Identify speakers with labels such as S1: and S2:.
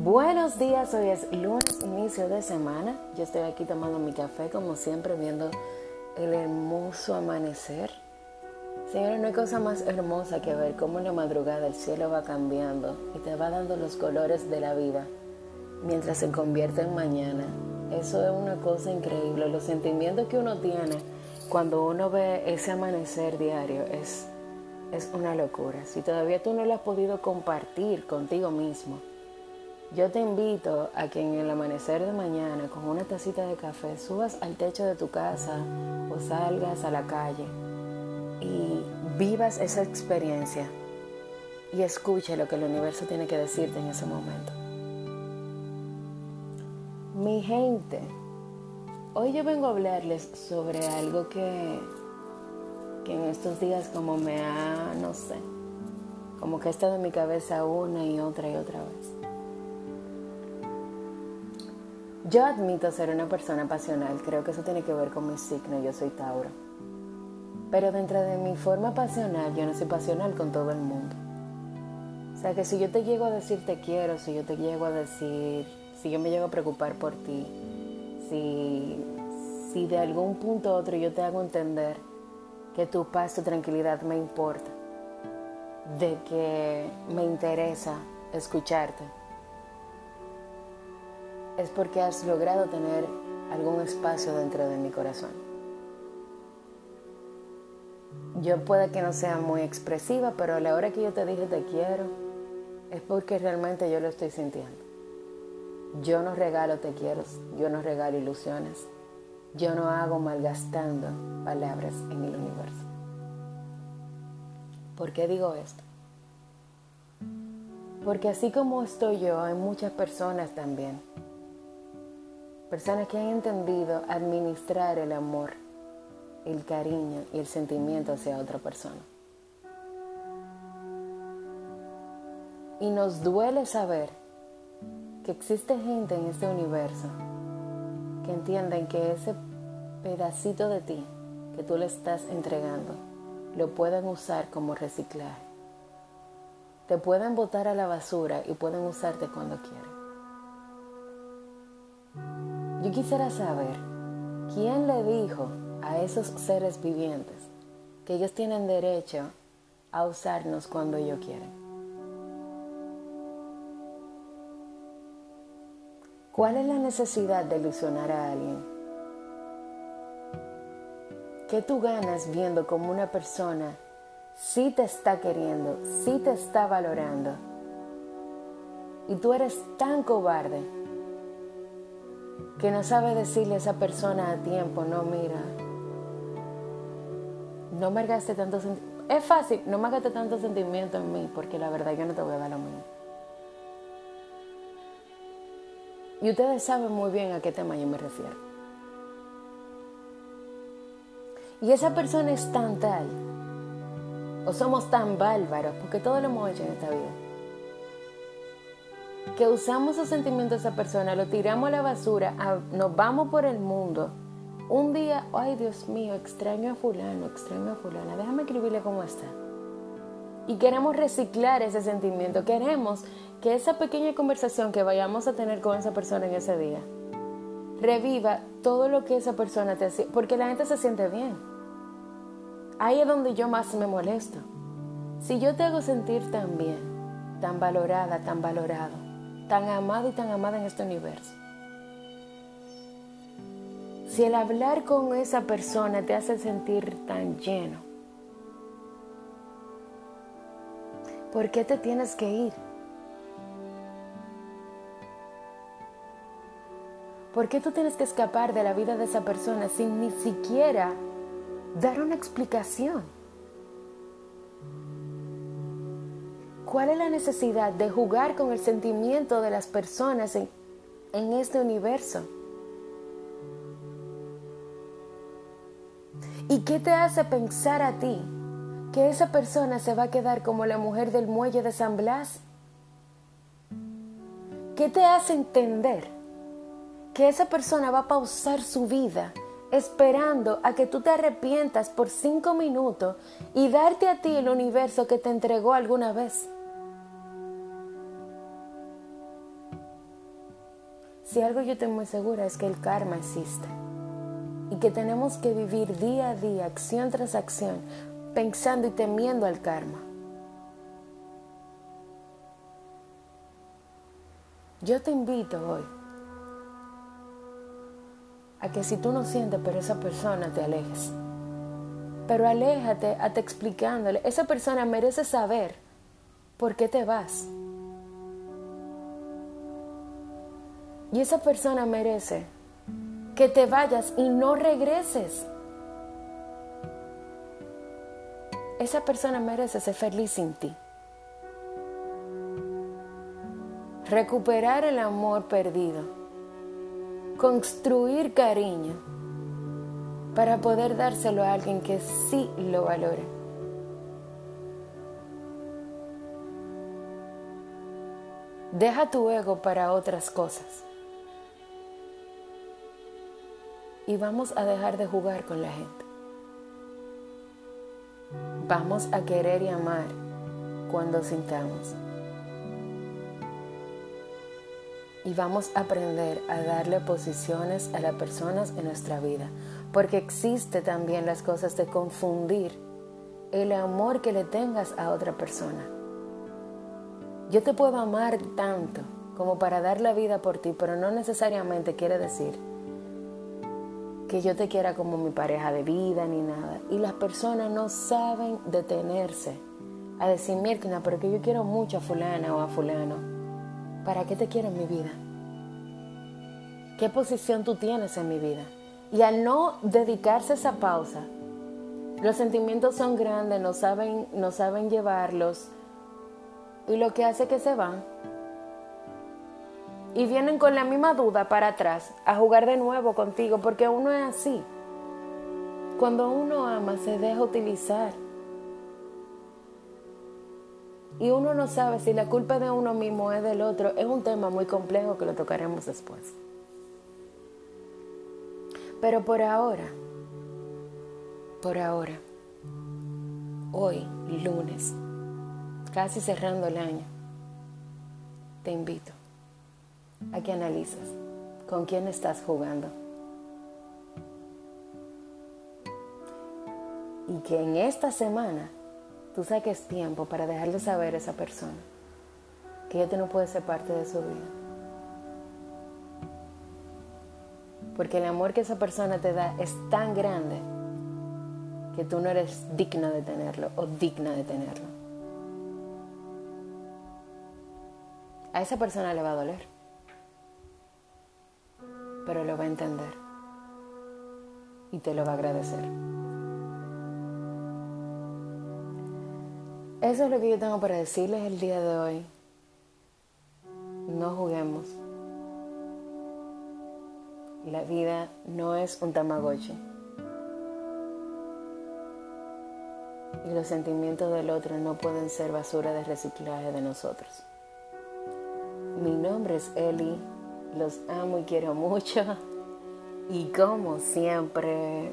S1: Buenos días, hoy es lunes, inicio de semana. Yo estoy aquí tomando mi café, como siempre, viendo el hermoso amanecer. Señores, no hay cosa más hermosa que ver cómo en la madrugada el cielo va cambiando y te va dando los colores de la vida mientras se convierte en mañana. Eso es una cosa increíble. Los sentimientos que uno tiene cuando uno ve ese amanecer diario es, es una locura. Si todavía tú no lo has podido compartir contigo mismo, yo te invito a que en el amanecer de mañana, con una tacita de café, subas al techo de tu casa o salgas a la calle y vivas esa experiencia y escuche lo que el universo tiene que decirte en ese momento. Mi gente, hoy yo vengo a hablarles sobre algo que, que en estos días como me ha, no sé, como que ha estado en mi cabeza una y otra y otra vez. Yo admito ser una persona pasional, creo que eso tiene que ver con mi signo, yo soy Tauro. Pero dentro de mi forma pasional, yo no soy pasional con todo el mundo. O sea que si yo te llego a decir te quiero, si yo te llego a decir, si yo me llego a preocupar por ti, si, si de algún punto u otro yo te hago entender que tu paz, tu tranquilidad me importa, de que me interesa escucharte, es porque has logrado tener algún espacio dentro de mi corazón. Yo puede que no sea muy expresiva, pero a la hora que yo te dije te quiero, es porque realmente yo lo estoy sintiendo. Yo no regalo te quiero, yo no regalo ilusiones, yo no hago malgastando palabras en el universo. ¿Por qué digo esto? Porque así como estoy yo, hay muchas personas también Personas que han entendido administrar el amor, el cariño y el sentimiento hacia otra persona. Y nos duele saber que existe gente en este universo que entienden que ese pedacito de ti que tú le estás entregando lo pueden usar como reciclaje. Te pueden botar a la basura y pueden usarte cuando quieran. Yo quisiera saber quién le dijo a esos seres vivientes que ellos tienen derecho a usarnos cuando ellos quieren. ¿Cuál es la necesidad de ilusionar a alguien? ¿Qué tú ganas viendo como una persona sí te está queriendo, sí te está valorando? Y tú eres tan cobarde que no sabe decirle a esa persona a tiempo, no, mira, no me gaste tanto Es fácil, no me gaste tanto sentimiento en mí, porque la verdad yo no te voy a dar lo mismo. Y ustedes saben muy bien a qué tema yo me refiero. Y esa persona es tan tal, o somos tan bárbaros, porque todo lo hemos hecho en esta vida que usamos esos sentimientos de esa persona, lo tiramos a la basura, nos vamos por el mundo. Un día, ay Dios mío, extraño a fulano, extraño a fulana, déjame escribirle cómo está. Y queremos reciclar ese sentimiento, queremos que esa pequeña conversación que vayamos a tener con esa persona en ese día reviva todo lo que esa persona te hacía, porque la gente se siente bien. Ahí es donde yo más me molesto. Si yo te hago sentir tan bien, tan valorada, tan valorado, tan amado y tan amada en este universo. Si el hablar con esa persona te hace sentir tan lleno, ¿por qué te tienes que ir? ¿Por qué tú tienes que escapar de la vida de esa persona sin ni siquiera dar una explicación? ¿Cuál es la necesidad de jugar con el sentimiento de las personas en, este universo? ¿Y qué te hace pensar a ti que esa persona se va a quedar como la mujer del muelle de San Blas? ¿Qué te hace entender que esa persona va a pausar su vida esperando a que tú te arrepientas por cinco minutos y darte a ti el universo que te entregó alguna vez? Si algo yo estoy muy segura es que el karma existe y que tenemos que vivir día a día, acción tras acción, pensando y temiendo al karma. Yo te invito hoy a que si tú no sientes por esa persona te alejes. Pero aléjate hasta explicándole, esa persona merece saber por qué te vas. Y esa persona merece que te vayas y no regreses. Esa persona merece ser feliz sin ti. Recuperar el amor perdido. Construir cariño para poder dárselo a alguien que sí lo valore. Deja tu ego para otras cosas. Y vamos a dejar de jugar con la gente. Vamos a querer y amar cuando sintamos. Y vamos a aprender a darle posiciones a las personas en nuestra vida. Porque existe también las cosas de confundir el amor que le tengas a otra persona. Yo te puedo amar tanto como para dar la vida por ti, pero no necesariamente quiere decir que yo te quiera como mi pareja de vida ni nada. Y las personas no saben detenerse a decir, Mirkina, pero que yo quiero mucho a fulana o a fulano. ¿Para qué te quiero en mi vida? ¿Qué posición tú tienes en mi vida? Y al no dedicarse esa pausa, los sentimientos son grandes, no saben, no saben llevarlos. Y lo que hace que se van y vienen con la misma duda para atrás a jugar de nuevo contigo, porque uno es así. Cuando uno ama se deja utilizar. Y uno no sabe si la culpa de uno mismo es del otro. Es un tema muy complejo que lo tocaremos después. Pero por ahora, por ahora, hoy, lunes, casi cerrando el año, te invito a que analizas con quién estás jugando. Y que en esta semana tú saques tiempo para dejarle saber a esa persona que ya tú no puedes ser parte de su vida. Porque el amor que esa persona te da es tan grande que tú no eres digna de tenerlo o digna de tenerlo. A esa persona le va a doler pero lo va a entender y te lo va a agradecer. Eso es lo que yo tengo para decirles el día de hoy. No juguemos. La vida no es un tamagotchi. Y los sentimientos del otro no pueden ser basura de reciclaje de nosotros. Mi nombre es Eli los amo y quiero mucho. Y como siempre.